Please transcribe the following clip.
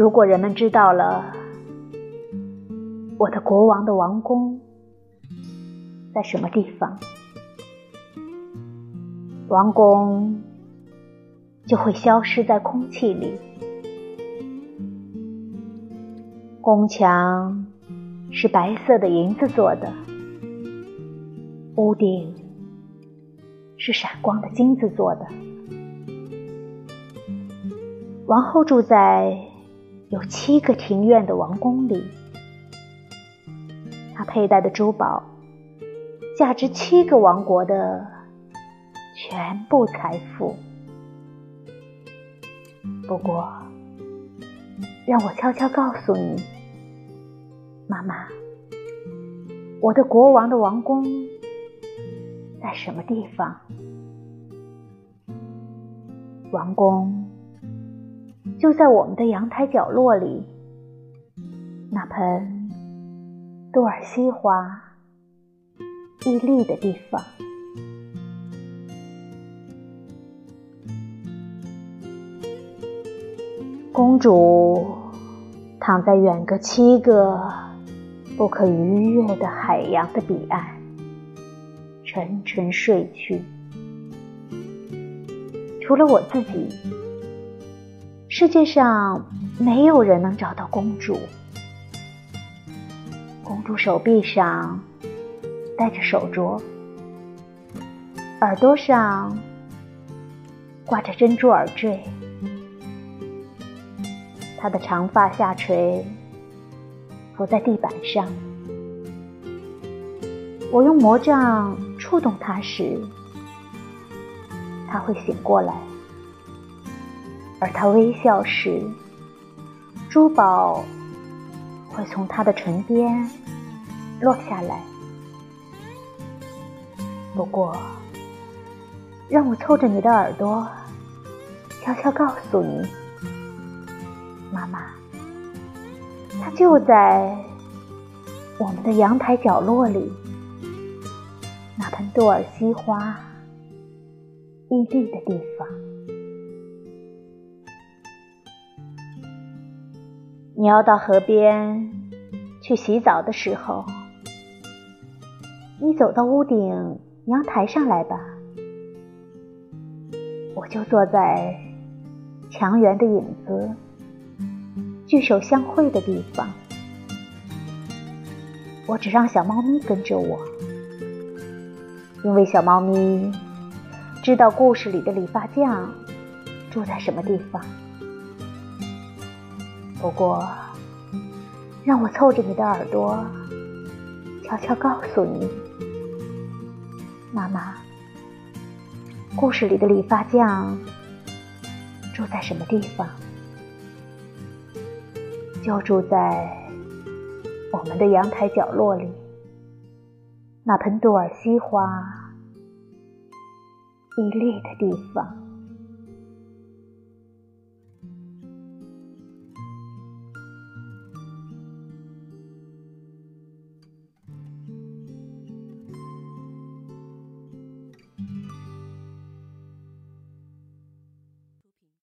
如果人们知道了我的国王的王宫在什么地方，王宫就会消失在空气里。宫墙是白色的银子做的，屋顶是闪光的金子做的。王后住在有七个庭院的王宫里，他佩戴的珠宝价值七个王国的全部财富。不过，让我悄悄告诉你，妈妈，我的国王的王宫在什么地方？王宫。就在我们的阳台角落里，那盆多尔西花屹立的地方。公主躺在远隔七个不可逾越的海洋的彼岸，沉沉睡去。除了我自己。世界上没有人能找到公主。公主手臂上戴着手镯，耳朵上挂着珍珠耳坠，她的长发下垂，浮在地板上。我用魔杖触动她时，她会醒过来。而他微笑时，珠宝会从他的唇边落下来。不过，让我凑着你的耳朵，悄悄告诉你，妈妈，他就在我们的阳台角落里，那盆杜尔西花屹立的地方。你要到河边去洗澡的时候，你走到屋顶阳台上来吧。我就坐在墙垣的影子聚首相会的地方。我只让小猫咪跟着我，因为小猫咪知道故事里的理发匠住在什么地方。不过，让我凑着你的耳朵，悄悄告诉你，妈妈，故事里的理发匠住在什么地方？就住在我们的阳台角落里，那盆杜尔西花屹立的地方。